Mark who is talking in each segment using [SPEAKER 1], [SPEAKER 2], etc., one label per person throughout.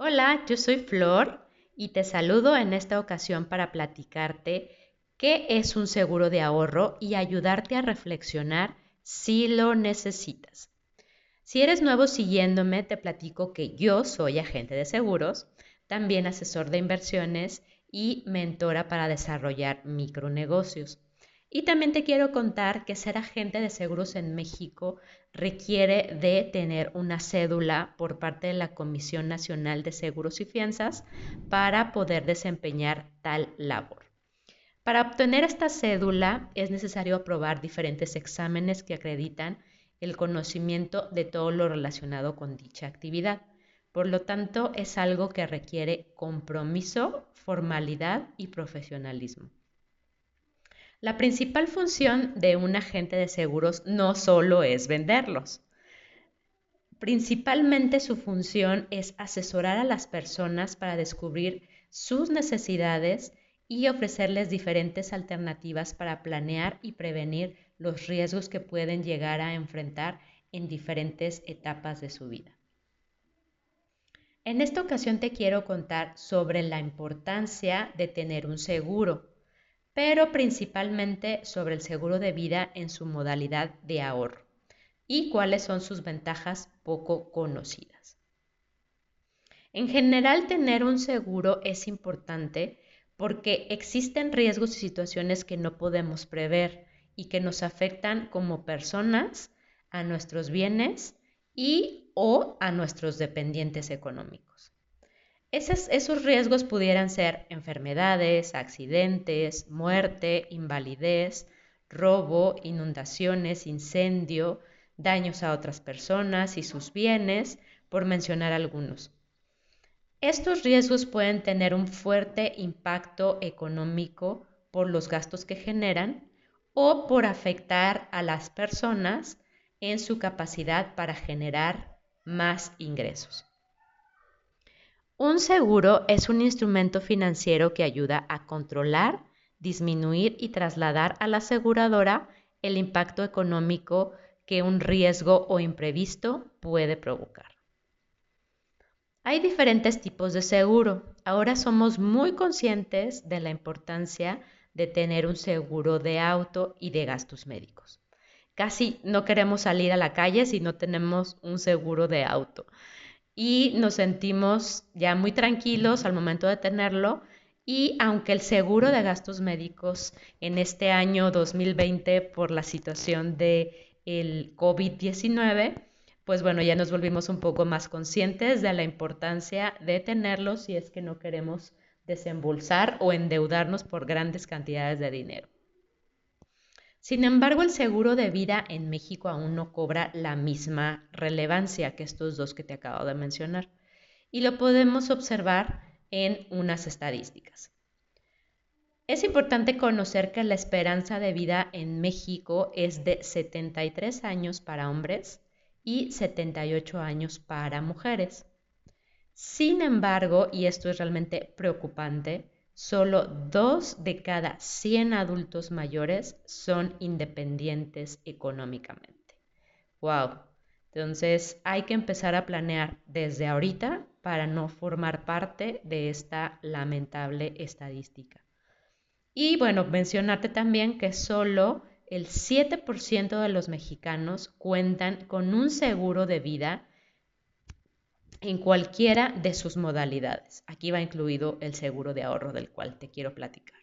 [SPEAKER 1] Hola, yo soy Flor y te saludo en esta ocasión para platicarte qué es un seguro de ahorro y ayudarte a reflexionar si lo necesitas. Si eres nuevo siguiéndome, te platico que yo soy agente de seguros, también asesor de inversiones y mentora para desarrollar micronegocios. Y también te quiero contar que ser agente de seguros en México requiere de tener una cédula por parte de la Comisión Nacional de Seguros y Fianzas para poder desempeñar tal labor. Para obtener esta cédula es necesario aprobar diferentes exámenes que acreditan el conocimiento de todo lo relacionado con dicha actividad. Por lo tanto, es algo que requiere compromiso, formalidad y profesionalismo. La principal función de un agente de seguros no solo es venderlos. Principalmente su función es asesorar a las personas para descubrir sus necesidades y ofrecerles diferentes alternativas para planear y prevenir los riesgos que pueden llegar a enfrentar en diferentes etapas de su vida. En esta ocasión te quiero contar sobre la importancia de tener un seguro pero principalmente sobre el seguro de vida en su modalidad de ahorro y cuáles son sus ventajas poco conocidas. En general, tener un seguro es importante porque existen riesgos y situaciones que no podemos prever y que nos afectan como personas, a nuestros bienes y o a nuestros dependientes económicos. Esos, riesgos pudieran ser enfermedades, accidentes, muerte, invalidez, robo, inundaciones, incendio, daños a otras personas y sus bienes, por mencionar algunos. Estos riesgos pueden tener un fuerte impacto económico por los gastos que generan o por afectar a las personas en su capacidad para generar más ingresos. Un seguro es un instrumento financiero que ayuda a controlar, disminuir y trasladar a la aseguradora el impacto económico que un riesgo o imprevisto puede provocar. Hay diferentes tipos de seguro. Ahora somos muy conscientes de la importancia de tener un seguro de auto y de gastos médicos. Casi no queremos salir a la calle si no tenemos un seguro de auto y nos sentimos ya muy tranquilos al momento de tenerlo. Y aunque el seguro de gastos médicos en este año 2020 por la situación de el COVID-19, pues bueno, ya nos volvimos un poco más conscientes de la importancia de tenerlo si es que no queremos desembolsar o endeudarnos por grandes cantidades de dinero. Sin embargo, el seguro de vida en México aún no cobra la misma relevancia que estos dos que te acabo de mencionar. Y lo podemos observar en unas estadísticas. Es importante conocer que la esperanza de vida en México es de 73 años para hombres y 78 años para mujeres. Sin embargo, y esto es realmente preocupante, Solo dos de cada 100 adultos mayores son independientes económicamente. ¡Wow! Entonces hay que empezar a planear desde ahorita para no formar parte de esta lamentable estadística. Y bueno, mencionarte también que solo el 7% de los mexicanos cuentan con un seguro de vida en cualquiera de sus modalidades. Aquí va incluido el seguro de ahorro del cual te quiero platicar.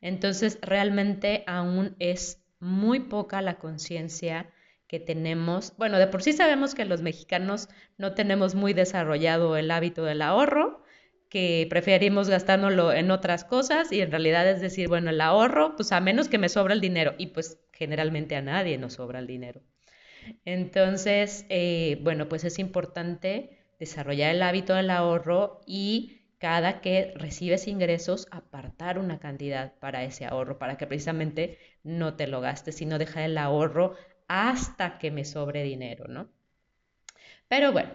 [SPEAKER 1] Entonces, realmente aún es muy poca la conciencia que tenemos. Bueno, de por sí sabemos que los mexicanos no tenemos muy desarrollado el hábito del ahorro, que preferimos gastárnoslo en otras cosas y en realidad es decir, bueno, el ahorro, pues a menos que me sobra el dinero y pues generalmente a nadie nos sobra el dinero. Entonces, eh, bueno, pues es importante desarrollar el hábito del ahorro y cada que recibes ingresos, apartar una cantidad para ese ahorro, para que precisamente no te lo gastes, sino dejar el ahorro hasta que me sobre dinero, ¿no? Pero bueno,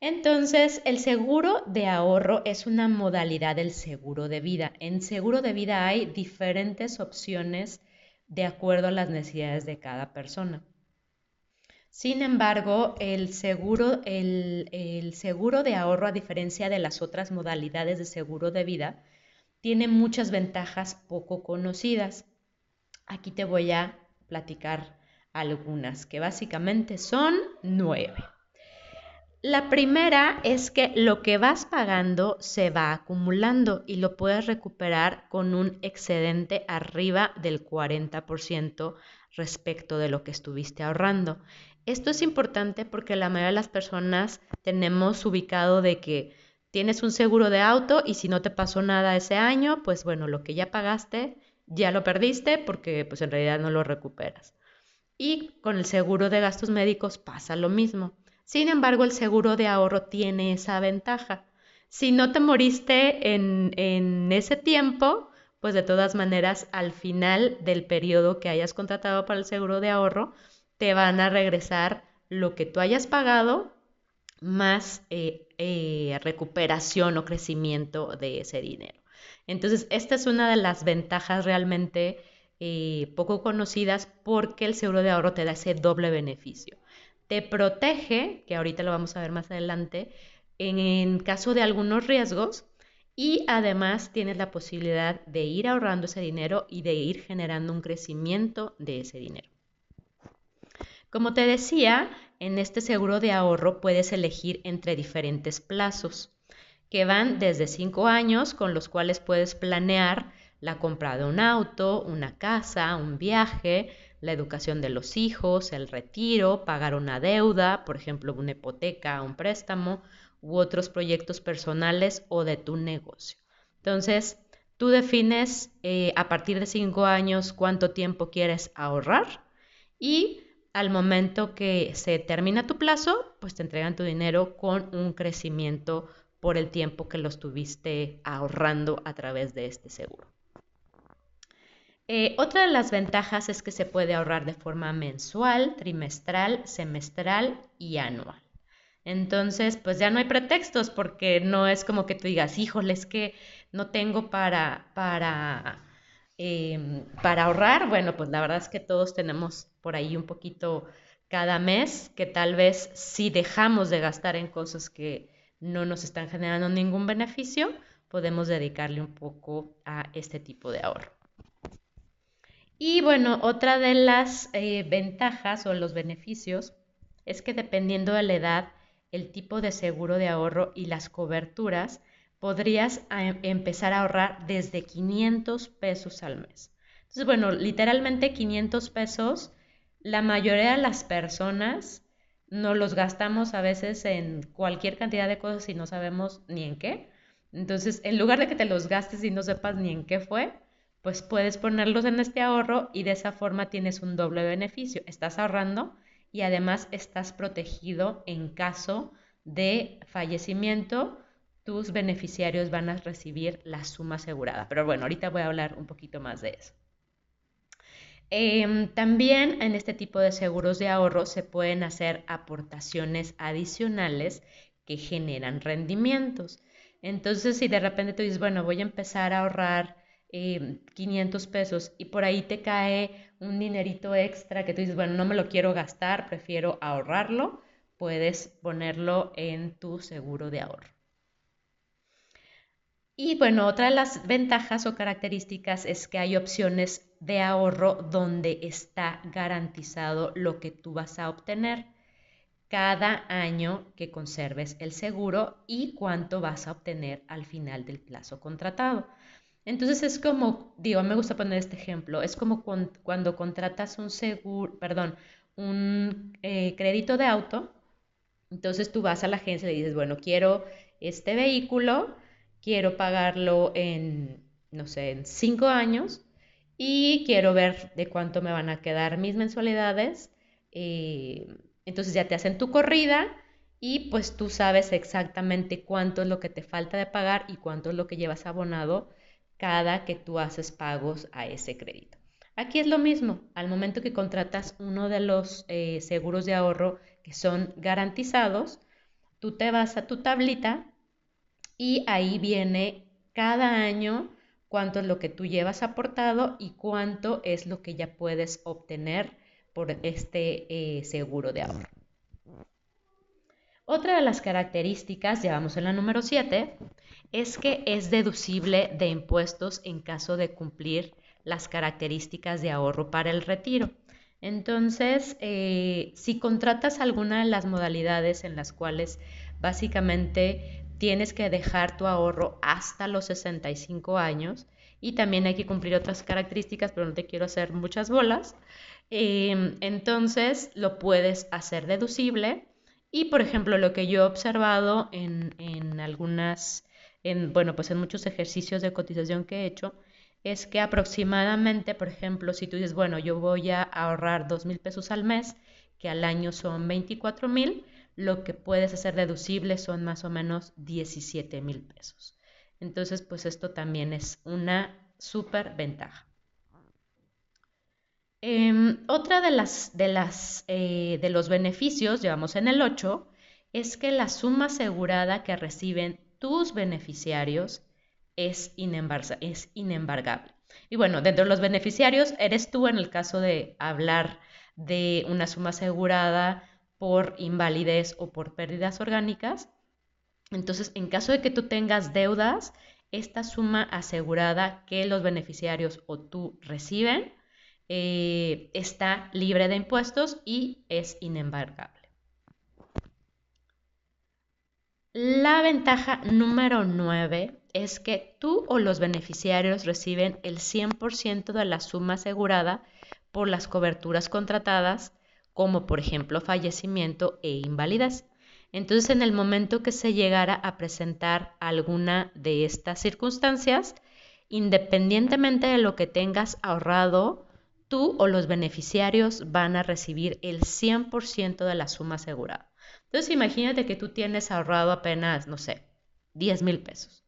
[SPEAKER 1] entonces el seguro de ahorro es una modalidad del seguro de vida. En seguro de vida hay diferentes opciones de acuerdo a las necesidades de cada persona. Sin embargo, el seguro, el, seguro de ahorro, a diferencia de las otras modalidades de seguro de vida, tiene muchas ventajas poco conocidas. Aquí te voy a platicar algunas, que básicamente son nueve. La primera es que lo que vas pagando se va acumulando y lo puedes recuperar con un excedente arriba del 40% respecto de lo que estuviste ahorrando. Esto es importante porque la mayoría de las personas tenemos ubicado de que tienes un seguro de auto y si no te pasó nada ese año, pues bueno, lo que ya pagaste ya lo perdiste porque pues en realidad no lo recuperas. Y con el seguro de gastos médicos pasa lo mismo. Sin embargo, el seguro de ahorro tiene esa ventaja. Si no te moriste en, en ese tiempo, pues de todas maneras al final del periodo que hayas contratado para el seguro de ahorro, te van a regresar lo que tú hayas pagado más eh, eh, recuperación o crecimiento de ese dinero. Entonces, esta es una de las ventajas realmente eh, poco conocidas porque el seguro de ahorro te da ese doble beneficio. Te protege, que ahorita lo vamos a ver más adelante, en caso de algunos riesgos y además tienes la posibilidad de ir ahorrando ese dinero y de ir generando un crecimiento de ese dinero. Como te decía, en este seguro de ahorro puedes elegir entre diferentes plazos, que van desde 5 años, con los cuales puedes planear la compra de un auto, una casa, un viaje, la educación de los hijos, el retiro, pagar una deuda, por ejemplo, una hipoteca, un préstamo, u otros proyectos personales o de tu negocio. Entonces, tú defines eh, a partir de 5 años cuánto tiempo quieres ahorrar y al momento que se termina tu plazo, pues te entregan tu dinero con un crecimiento por el tiempo que lo estuviste ahorrando a través de este seguro. Eh, otra de las ventajas es que se puede ahorrar de forma mensual, trimestral, semestral y anual. Entonces, pues ya no hay pretextos porque no es como que tú digas, híjole, es que no tengo para, para Em, para ahorrar, bueno, pues la verdad es que todos tenemos por ahí un poquito cada mes que tal vez si dejamos de gastar en cosas que no nos están generando ningún beneficio, podemos dedicarle un poco a este tipo de ahorro. Y bueno, otra de las eh, ventajas o los beneficios es que dependiendo de la edad, el tipo de seguro de ahorro y las coberturas, podrías em, empezar a ahorrar desde 500 pesos al mes. Entonces, bueno, literalmente 500 pesos, la mayoría de las personas no los gastamos a veces en cualquier cantidad de cosas y no sabemos ni en qué. Entonces, en lugar de que te los gastes y no sepas ni en qué fue, pues puedes ponerlos en este ahorro y de esa forma tienes un doble beneficio. Estás ahorrando y además estás protegido en caso de fallecimiento tus beneficiarios van a recibir la suma asegurada. Pero bueno, ahorita voy a hablar un poquito más de eso. Em, también en este tipo de seguros de ahorro se pueden hacer aportaciones adicionales que generan rendimientos. Entonces, si de repente tú dices, bueno, voy a empezar a ahorrar 500 em, pesos y por ahí te cae un dinerito extra que tú dices, bueno, no me lo quiero gastar, prefiero ahorrarlo, puedes ponerlo en tu seguro de ahorro. Y bueno, otra de las ventajas o características es que hay opciones de ahorro donde está garantizado lo que tú vas a obtener cada año que conserves el seguro y cuánto vas a obtener al final del plazo contratado. Entonces es como, digo, me gusta poner este ejemplo, es como cuando contratas un seguro, perdón, un eh, crédito de auto, entonces tú vas a la agencia y le dices, bueno, quiero este vehículo, quiero pagarlo en, no sé, en cinco años y quiero ver de cuánto me van a quedar mis mensualidades. Eh, entonces ya te hacen tu corrida y pues tú sabes exactamente cuánto es lo que te falta de pagar y cuánto es lo que llevas abonado cada que tú haces pagos a ese crédito. Aquí es lo mismo, al momento que contratas uno de los eh, seguros de ahorro que son garantizados, tú te vas a tu tablita y ahí viene cada año cuánto es lo que tú llevas aportado y cuánto es lo que ya puedes obtener por este eh, seguro de ahorro. Otra de las características, ya vamos en la número 7, es que es deducible de impuestos en caso de cumplir las características de ahorro para el retiro. Entonces, eh, si contratas alguna de las modalidades en las cuales básicamente tienes que dejar tu ahorro hasta los 65 años y también hay que cumplir otras características, pero no te quiero hacer muchas bolas, em, entonces lo puedes hacer deducible y, por ejemplo, lo que yo he observado en, en algunas, en, bueno, pues en muchos ejercicios de cotización que he hecho, es que aproximadamente, por ejemplo, si tú dices, bueno, yo voy a ahorrar dos mil pesos al mes, que al año son 24 mil, lo que puedes hacer deducible son más o menos 17 mil pesos. Entonces, pues esto también es una súper ventaja. Em, otra de, las, de, las, eh, de los beneficios, llevamos en el 8, es que la suma asegurada que reciben tus beneficiarios es, es inembargable. Y bueno, dentro de los beneficiarios eres tú en el caso de hablar de una suma asegurada por invalidez o por pérdidas orgánicas. Entonces, en caso de que tú tengas deudas, esta suma asegurada que los beneficiarios o tú reciben eh, está libre de impuestos y es inembargable. La ventaja número 9 es que tú o los beneficiarios reciben el 100% de la suma asegurada por las coberturas contratadas, como por ejemplo fallecimiento e invalidez. Entonces, en el momento que se llegara a presentar alguna de estas circunstancias, independientemente de lo que tengas ahorrado, tú o los beneficiarios van a recibir el 100% de la suma asegurada. Entonces, imagínate que tú tienes ahorrado apenas, no sé, 10 mil pesos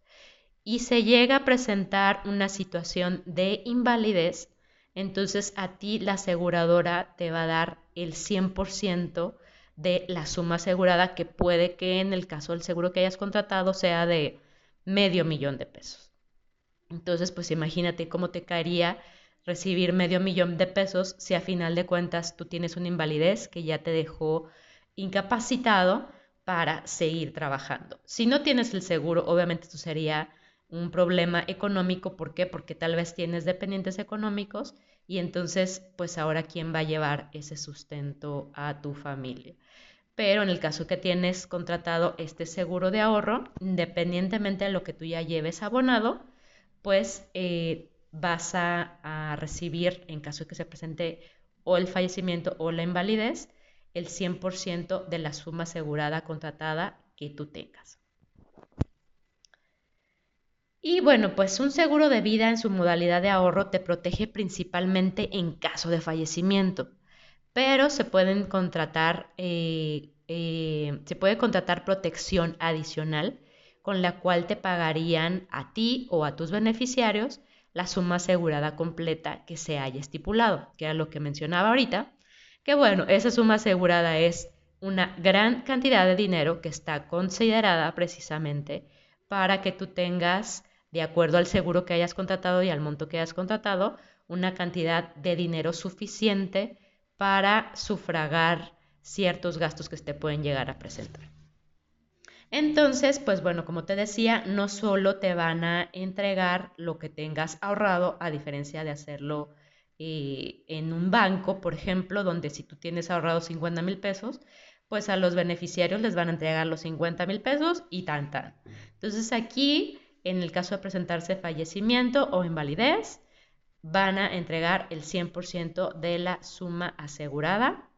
[SPEAKER 1] y se llega a presentar una situación de invalidez, entonces a ti la aseguradora te va a dar el 100% de la suma asegurada que puede que en el caso del seguro que hayas contratado sea de medio millón de pesos. Entonces, pues imagínate cómo te caería recibir medio millón de pesos si a final de cuentas tú tienes una invalidez que ya te dejó incapacitado para seguir trabajando. Si no tienes el seguro, obviamente esto sería un problema económico. ¿Por qué? Porque tal vez tienes dependientes económicos y entonces, pues ahora, ¿quién va a llevar ese sustento a tu familia? Pero en el caso que tienes contratado este seguro de ahorro, independientemente de lo que tú ya lleves abonado, pues eh, vas a, a, recibir, en caso de que se presente o el fallecimiento o la invalidez, el 100% de la suma asegurada contratada que tú tengas. Y bueno, pues un seguro de vida en su modalidad de ahorro te protege principalmente en caso de fallecimiento, pero se pueden contratar, eh, eh, se puede contratar protección adicional con la cual te pagarían a ti o a tus beneficiarios la suma asegurada completa que se haya estipulado, que era lo que mencionaba ahorita, que bueno, esa suma asegurada es una gran cantidad de dinero que está considerada precisamente para que tú tengas de acuerdo al seguro que hayas contratado y al monto que hayas contratado, una cantidad de dinero suficiente para sufragar ciertos gastos que te pueden llegar a presentar. Entonces, pues bueno, como te decía, no solo te van a entregar lo que tengas ahorrado, a diferencia de hacerlo eh, en un banco, por ejemplo, donde si tú tienes ahorrado 50 mil pesos, pues a los beneficiarios les van a entregar los 50 mil pesos y tan tan. Entonces aquí en el caso de presentarse fallecimiento o invalidez, van a entregar el 100% de la suma asegurada.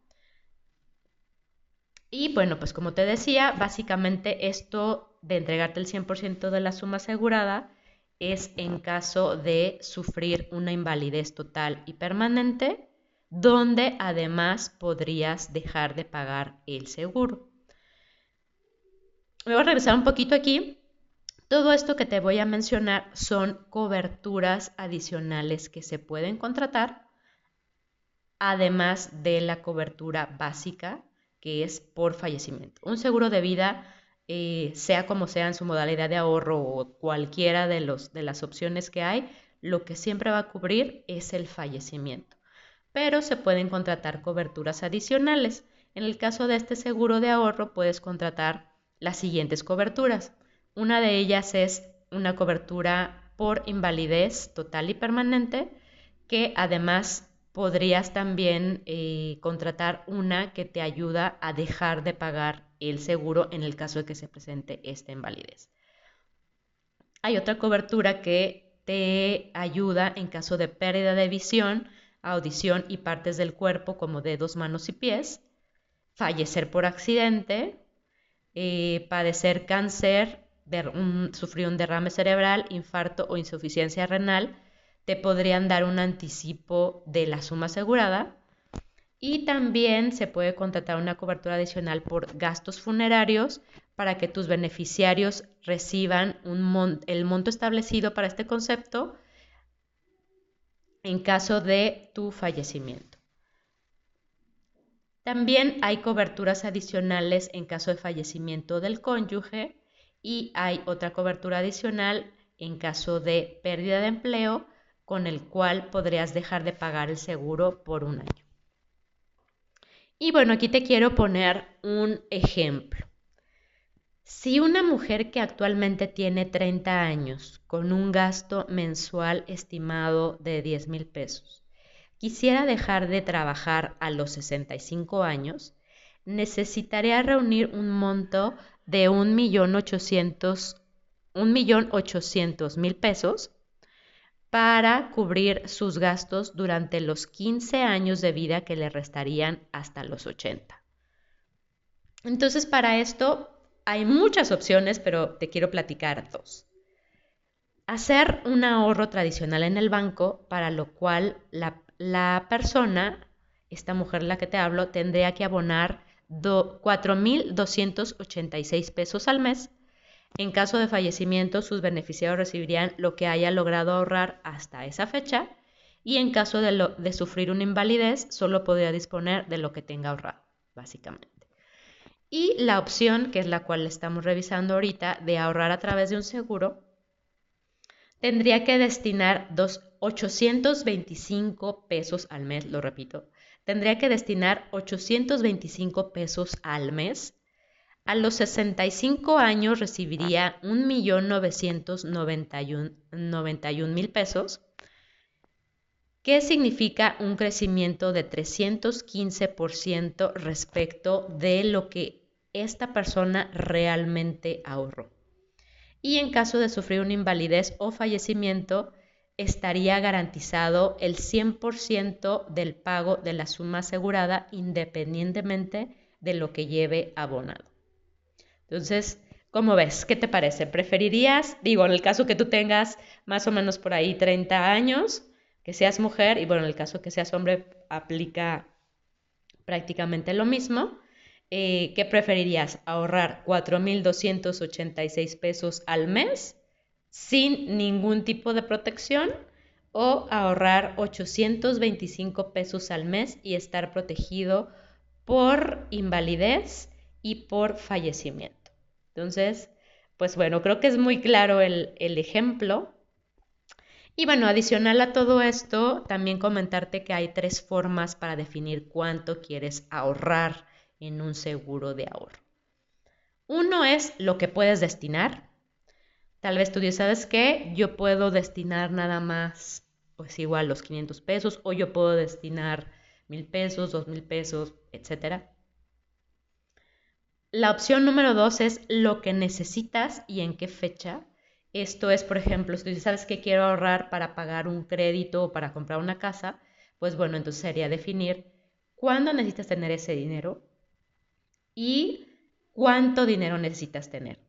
[SPEAKER 1] Y bueno, pues como te decía, básicamente esto de entregarte el 100% de la suma asegurada es en caso de sufrir una invalidez total y permanente, donde además podrías dejar de pagar el seguro. Me voy a regresar un poquito aquí todo esto que te voy a mencionar son coberturas adicionales que se pueden contratar, además de la cobertura básica, que es por fallecimiento. Un seguro de vida, eh, sea como sea en su modalidad de ahorro o cualquiera de, los, de las opciones que hay, lo que siempre va a cubrir es el fallecimiento. pero se pueden contratar coberturas adicionales. En el caso de este seguro de ahorro puedes contratar las siguientes coberturas. Una de ellas es una cobertura por invalidez total y permanente, que además podrías también eh, contratar una que te ayuda a dejar de pagar el seguro en el caso de que se presente esta invalidez. Hay otra cobertura que te ayuda en caso de pérdida de visión, audición y partes del cuerpo como dedos, manos y pies, fallecer por accidente, eh, padecer cáncer, sufrir un derrame cerebral, infarto o insuficiencia renal, te podrían dar un anticipo de la suma asegurada. Y también se puede contratar una cobertura adicional por gastos funerarios para que tus beneficiarios reciban el monto establecido para este concepto en caso de tu fallecimiento. También hay coberturas adicionales en caso de fallecimiento del cónyuge y hay otra cobertura adicional en caso de pérdida de empleo con el cual podrías dejar de pagar el seguro por un año. Y bueno, aquí te quiero poner un ejemplo. Si una mujer que actualmente tiene 30 años con un gasto mensual estimado de 10 mil pesos quisiera dejar de trabajar a los 65 años, necesitaría reunir un monto de 1.800.000 pesos para cubrir sus gastos durante los 15 años de vida que le restarían hasta los 80. Entonces, para esto hay muchas opciones, pero te quiero platicar dos. Hacer un ahorro tradicional en el banco, para lo cual la, persona, esta mujer la que te hablo, tendría que abonar 4.286 pesos al mes. En caso de fallecimiento, sus beneficiarios recibirían lo que haya logrado ahorrar hasta esa fecha y en caso de, de sufrir una invalidez, solo podría disponer de lo que tenga ahorrado, básicamente. Y la opción, que es la cual estamos revisando ahorita, de ahorrar a través de un seguro, tendría que destinar 825 pesos al mes, lo repito, tendría que destinar 825 pesos al mes. A los 65 años recibiría 1.991.000 pesos, que significa un crecimiento de 315% respecto de lo que esta persona realmente ahorró. Y en caso de sufrir una invalidez o fallecimiento, estaría garantizado el 100% del pago de la suma asegurada independientemente de lo que lleve abonado. Entonces, ¿cómo ves? ¿Qué te parece? ¿Preferirías, digo, en el caso que tú tengas más o menos por ahí 30 años, que seas mujer, y bueno, en el caso que seas hombre aplica prácticamente lo mismo, eh, ¿qué preferirías? ¿Ahorrar 4.286 pesos al mes sin ningún tipo de protección o ahorrar 825 pesos al mes y estar protegido por invalidez y por fallecimiento? Entonces, pues bueno, creo que es muy claro el, ejemplo. Y bueno, adicional a todo esto, también comentarte que hay tres formas para definir cuánto quieres ahorrar en un seguro de ahorro. Uno es lo que puedes destinar. Tal vez tú dices, ¿sabes qué? Yo puedo destinar nada más, pues igual los 500 pesos, o yo puedo destinar mil pesos, dos mil pesos, etc. La opción número dos es lo que necesitas y en qué fecha. Esto es, por ejemplo, si tú ¿sabes qué quiero ahorrar para pagar un crédito o para comprar una casa? Pues bueno, entonces sería definir cuándo necesitas tener ese dinero, y cuánto dinero necesitas tener.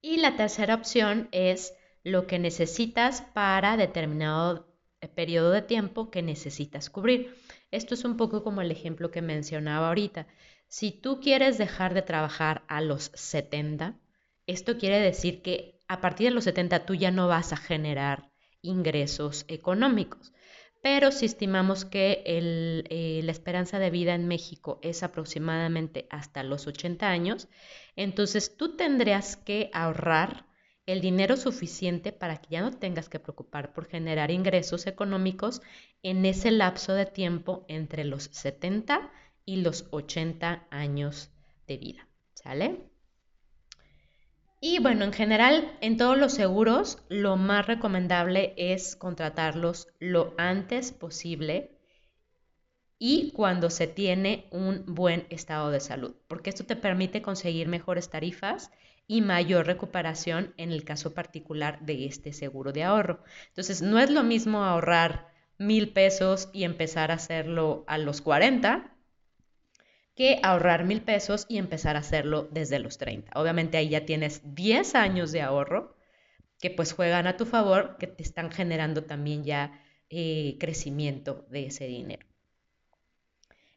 [SPEAKER 1] Y la tercera opción es lo que necesitas para determinado eh, periodo de tiempo que necesitas cubrir. Esto es un poco como el ejemplo que mencionaba ahorita. Si tú quieres dejar de trabajar a los 70, esto quiere decir que a partir de los 70 tú ya no vas a generar ingresos económicos. Pero si estimamos que eh, la esperanza de vida en México es aproximadamente hasta los 80 años, entonces tú tendrías que ahorrar el dinero suficiente para que ya no tengas que preocupar por generar ingresos económicos en ese lapso de tiempo entre los 70 y los 80 años de vida. ¿Sale? Y bueno, en general, en todos los seguros, lo más recomendable es contratarlos lo antes posible y cuando se tiene un buen estado de salud, porque esto te permite conseguir mejores tarifas y mayor recuperación en el caso particular de este seguro de ahorro. Entonces, no es lo mismo ahorrar mil pesos y empezar a hacerlo a los 40 que ahorrar mil pesos y empezar a hacerlo desde los 30. Obviamente ahí ya tienes 10 años de ahorro que pues juegan a tu favor, que te están generando también ya eh, crecimiento de ese dinero.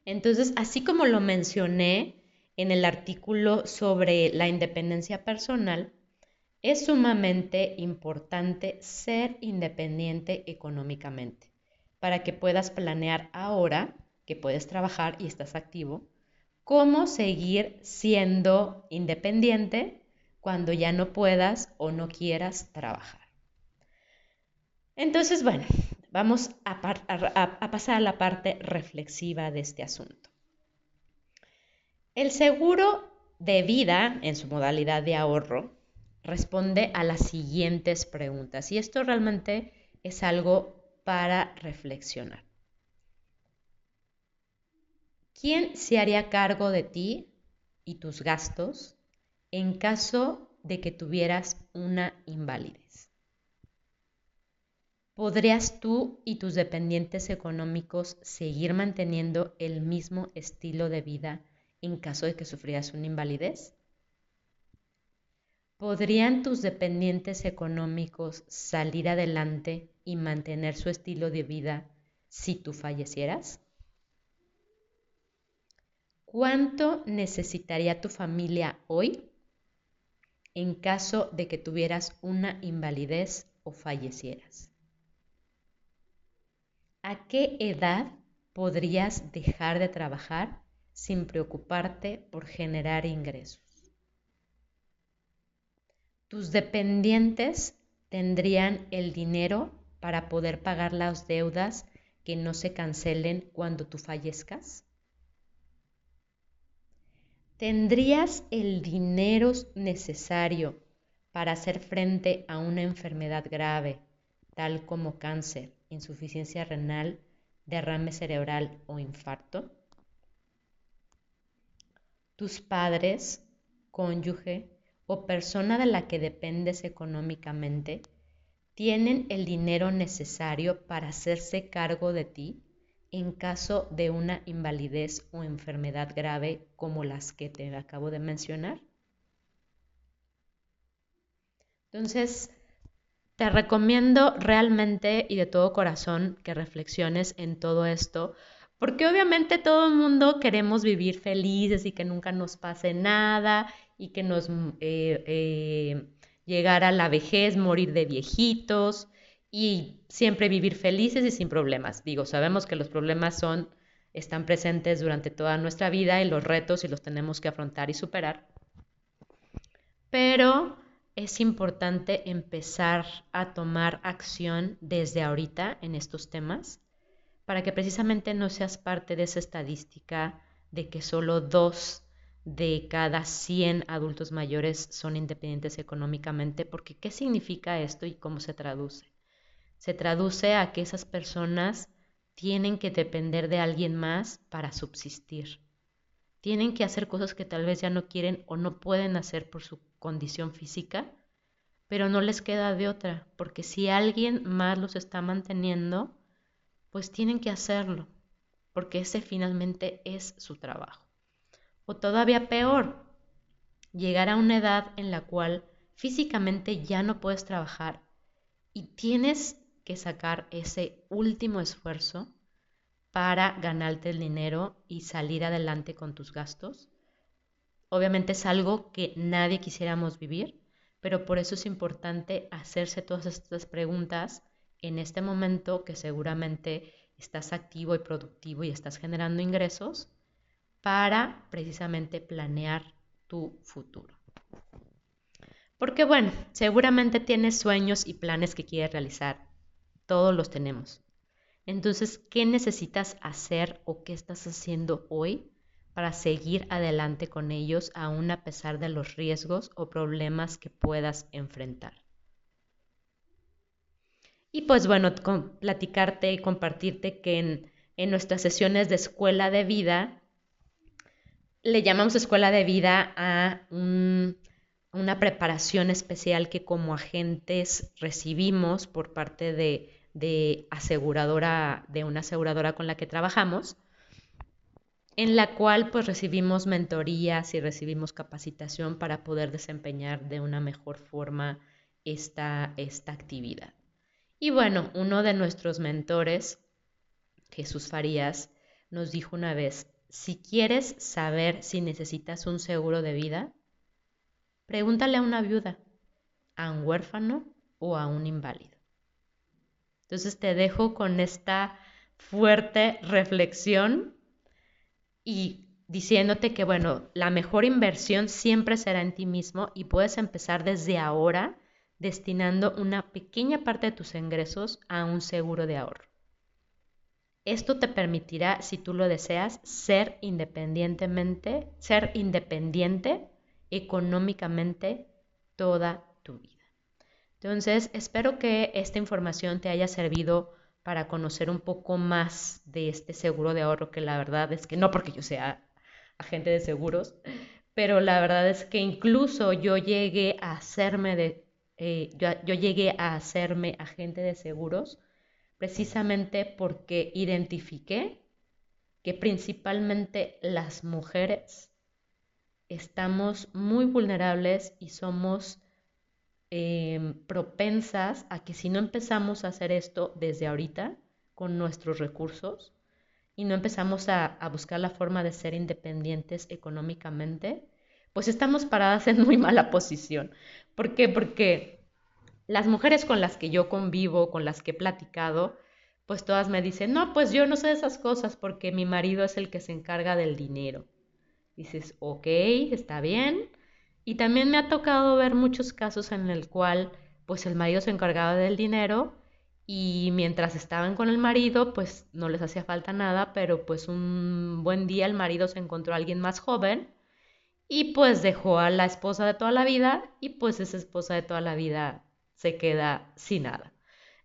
[SPEAKER 1] Entonces, así como lo mencioné en el artículo sobre la independencia personal, es sumamente importante ser independiente económicamente para que puedas planear ahora que puedes trabajar y estás activo cómo seguir siendo independiente cuando ya no puedas o no quieras trabajar. Entonces, bueno, vamos a, pasar a la parte reflexiva de este asunto. El seguro de vida, en su modalidad de ahorro, responde a las siguientes preguntas y esto realmente es algo para reflexionar. ¿Quién se haría cargo de ti y tus gastos en caso de que tuvieras una invalidez? ¿Podrías tú y tus dependientes económicos seguir manteniendo el mismo estilo de vida en caso de que sufrieras una invalidez? ¿Podrían tus dependientes económicos salir adelante y mantener su estilo de vida si tú fallecieras? ¿Cuánto necesitaría tu familia hoy en caso de que tuvieras una invalidez o fallecieras? ¿A qué edad podrías dejar de trabajar sin preocuparte por generar ingresos? Tus dependientes tendrían el dinero para poder pagar las deudas que no se cancelen cuando tú fallezcas? ¿Tendrías el dinero necesario para hacer frente a una enfermedad grave, tal como cáncer, insuficiencia renal, derrame cerebral o infarto? ¿Tus padres, cónyuge o persona de la que dependes económicamente tienen el dinero necesario para hacerse cargo de ti? en caso de una invalidez o enfermedad grave como las que te acabo de mencionar. Entonces, te recomiendo realmente y de todo corazón que reflexiones en todo esto, porque obviamente todo el mundo queremos vivir felices y que nunca nos pase nada y que nos eh, eh, a la vejez, morir de viejitos y siempre vivir felices y sin problemas. Digo, sabemos que los problemas son están presentes durante toda nuestra vida y los retos y los tenemos que afrontar y superar. Pero es importante empezar a tomar acción desde ahorita en estos temas para que precisamente no seas parte de esa estadística de que solo dos de cada 100 adultos mayores son independientes económicamente, porque ¿qué significa esto y cómo se traduce? se traduce a que esas personas tienen que depender de alguien más para subsistir. Tienen que hacer cosas que tal vez ya no quieren o no pueden hacer por su condición física, pero no les queda de otra, porque si alguien más los está manteniendo, pues tienen que hacerlo, porque ese finalmente es su trabajo. O todavía peor, llegar a una edad en la cual físicamente ya no puedes trabajar y tienes que sacar ese último esfuerzo para ganarte el dinero y salir adelante con tus gastos. Obviamente es algo que nadie quisiéramos vivir, pero por eso es importante hacerse todas estas preguntas en este momento que seguramente estás activo y productivo y estás generando ingresos para precisamente planear tu futuro. Porque bueno, seguramente tienes sueños y planes que quieres realizar. Todos los tenemos. Entonces, ¿qué necesitas hacer o qué estás haciendo hoy para seguir adelante con ellos aún a pesar de los riesgos o problemas que puedas enfrentar? Y pues bueno, platicarte y compartirte que en, en nuestras sesiones de escuela de vida, le llamamos escuela de vida a una preparación especial que como agentes recibimos por parte de, de aseguradora, de una aseguradora con la que trabajamos, en la cual pues recibimos mentorías y recibimos capacitación para poder desempeñar de una mejor forma esta, esta actividad. Y bueno, uno de nuestros mentores, Jesús Farías, nos dijo una vez, si quieres saber si necesitas un seguro de vida, pregúntale a una viuda, a un huérfano o a un inválido. Entonces te dejo con esta fuerte reflexión y diciéndote que, bueno, la mejor inversión siempre será en ti mismo y puedes empezar desde ahora destinando una pequeña parte de tus ingresos a un seguro de ahorro. Esto te permitirá, si tú lo deseas, ser independientemente, ser independiente económicamente toda tu vida. Entonces, espero que esta información te haya servido para conocer un poco más de este seguro de ahorro, que la verdad es que no porque yo sea agente de seguros, pero la verdad es que incluso yo llegué a hacerme de eh, yo, llegué a hacerme agente de seguros precisamente porque identifiqué que principalmente las mujeres estamos muy vulnerables y somos em, propensas a que si no empezamos a hacer esto desde ahorita con nuestros recursos y no empezamos a buscar la forma de ser independientes económicamente, pues estamos paradas en muy mala posición. ¿Por qué? Porque las mujeres con las que yo convivo, con las que he platicado, pues todas me dicen, no, pues yo no sé esas cosas porque mi marido es el que se encarga del dinero. Dices, ok, está bien. Y también me ha tocado ver muchos casos en el cual pues el marido se encargaba del dinero y mientras estaban con el marido pues no les hacía falta nada, pero pues un buen día el marido se encontró a alguien más joven y pues dejó a la esposa de toda la vida y pues esa esposa de toda la vida se queda sin nada.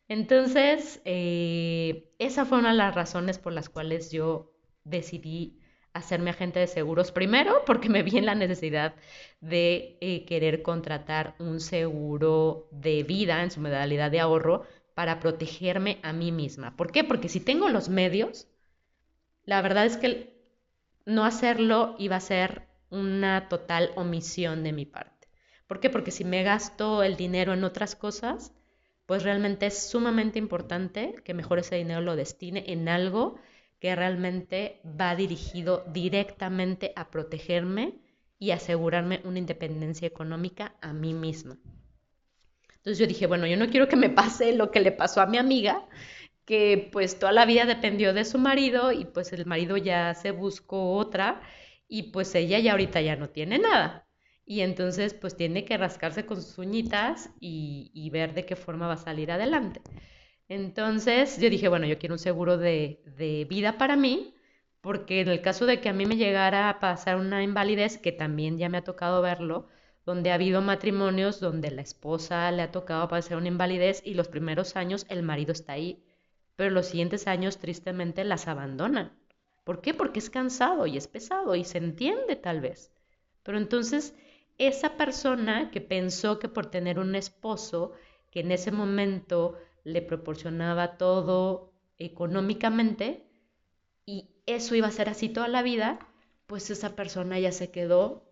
[SPEAKER 1] Entonces, eh, esa fue una de las razones por las cuales yo decidí hacerme agente de seguros. Primero, porque me vi en la necesidad de eh, querer contratar un seguro de vida en su modalidad de ahorro para protegerme a mí misma. ¿Por qué? Porque si tengo los medios, la verdad es que no hacerlo iba a ser una total omisión de mi parte. ¿Por qué? Porque si me gasto el dinero en otras cosas, pues realmente es sumamente importante que mejor ese dinero lo destine en algo que realmente va dirigido directamente a protegerme y asegurarme una independencia económica a mí misma. Entonces yo dije, bueno, yo no quiero que me pase lo que le pasó a mi amiga, que pues toda la vida dependió de su marido y pues el marido ya se buscó otra y pues ella ya ahorita ya no tiene nada. Y entonces pues tiene que rascarse con sus uñitas y, ver de qué forma va a salir adelante. Entonces yo dije, bueno, yo quiero un seguro de, de vida para mí, porque en el caso de que a mí me llegara a pasar una invalidez, que también ya me ha tocado verlo, donde ha habido matrimonios donde la esposa le ha tocado pasar una invalidez y los primeros años el marido está ahí, pero los siguientes años tristemente las abandonan. ¿Por qué? Porque es cansado y es pesado y se entiende tal vez. Pero entonces esa persona que pensó que por tener un esposo que en ese momento le proporcionaba todo económicamente y eso iba a ser así toda la vida, pues esa persona ya se quedó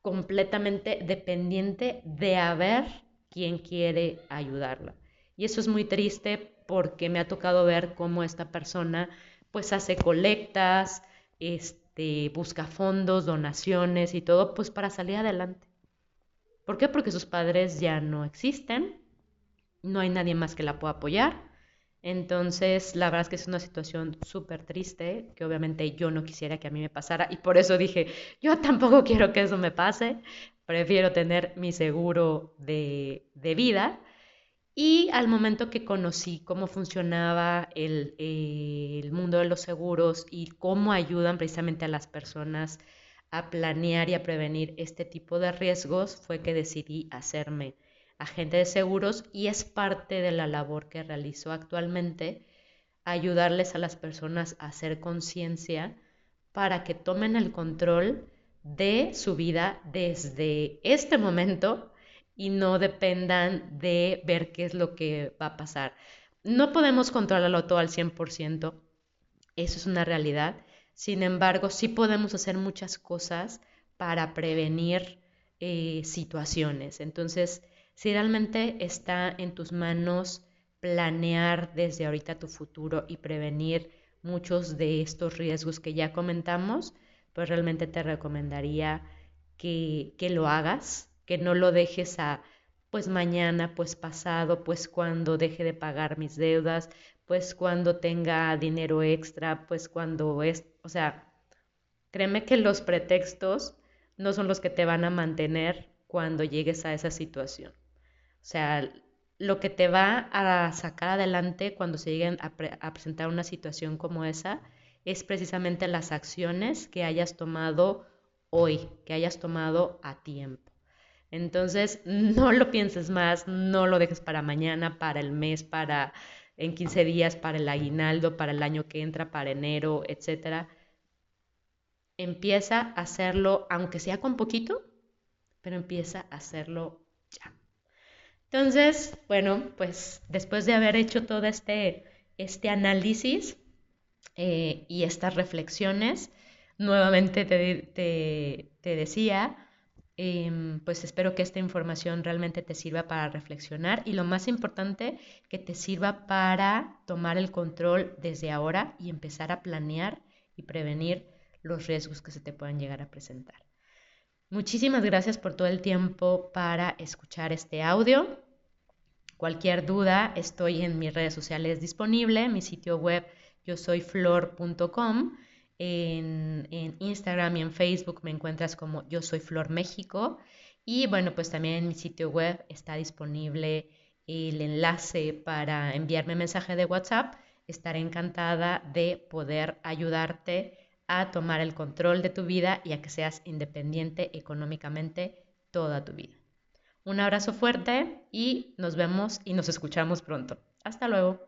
[SPEAKER 1] completamente dependiente de a ver quién quiere ayudarla. Y eso es muy triste porque me ha tocado ver cómo esta persona pues hace colectas, este, busca fondos, donaciones y todo, pues para salir adelante. ¿Por qué? Porque sus padres ya no existen, no hay nadie más que la pueda apoyar. Entonces, la verdad es que es una situación súper triste, que obviamente yo no quisiera que a mí me pasara y por eso dije, yo tampoco quiero que eso me pase, prefiero tener mi seguro de, vida. Y al momento que conocí cómo funcionaba el, el, mundo de los seguros y cómo ayudan precisamente a las personas a planear y a prevenir este tipo de riesgos, fue que decidí hacerme agente de seguros y es parte de la labor que realizo actualmente, ayudarles a las personas a hacer conciencia para que tomen el control de su vida desde este momento y no dependan de ver qué es lo que va a pasar. No podemos controlarlo todo al 100%, eso es una realidad. Sin embargo, sí podemos hacer muchas cosas para prevenir eh, situaciones. Entonces, si realmente está en tus manos planear desde ahorita tu futuro y prevenir muchos de estos riesgos que ya comentamos, pues realmente te recomendaría que, que lo hagas, que no lo dejes a pues mañana, pues pasado, pues cuando deje de pagar mis deudas, pues cuando tenga dinero extra, pues cuando es, o sea, créeme que los pretextos no son los que te van a mantener cuando llegues a esa situación. O sea, lo que te va a sacar adelante cuando se lleguen a, presentar una situación como esa es precisamente las acciones que hayas tomado hoy, que hayas tomado a tiempo. Entonces, no lo pienses más, no lo dejes para mañana, para el mes, para en 15 días, para el aguinaldo, para el año que entra, para enero, etc. Empieza a hacerlo, aunque sea con poquito, pero empieza a hacerlo ya. Entonces, bueno, pues después de haber hecho todo este, este análisis eh, y estas reflexiones, nuevamente te, decía, em, pues espero que esta información realmente te sirva para reflexionar y lo más importante, que te sirva para tomar el control desde ahora y empezar a planear y prevenir los riesgos que se te puedan llegar a presentar. Muchísimas gracias por todo el tiempo para escuchar este audio. Cualquier duda, estoy en mis redes sociales disponible, mi sitio web yo soy flor.com. En, en, Instagram y en Facebook me encuentras como Yo Soy Flor México. Y bueno, pues también en mi sitio web está disponible el enlace para enviarme mensaje de WhatsApp. Estaré encantada de poder ayudarte a tomar el control de tu vida y a que seas independiente económicamente toda tu vida. Un abrazo fuerte y nos vemos y nos escuchamos pronto. Hasta luego.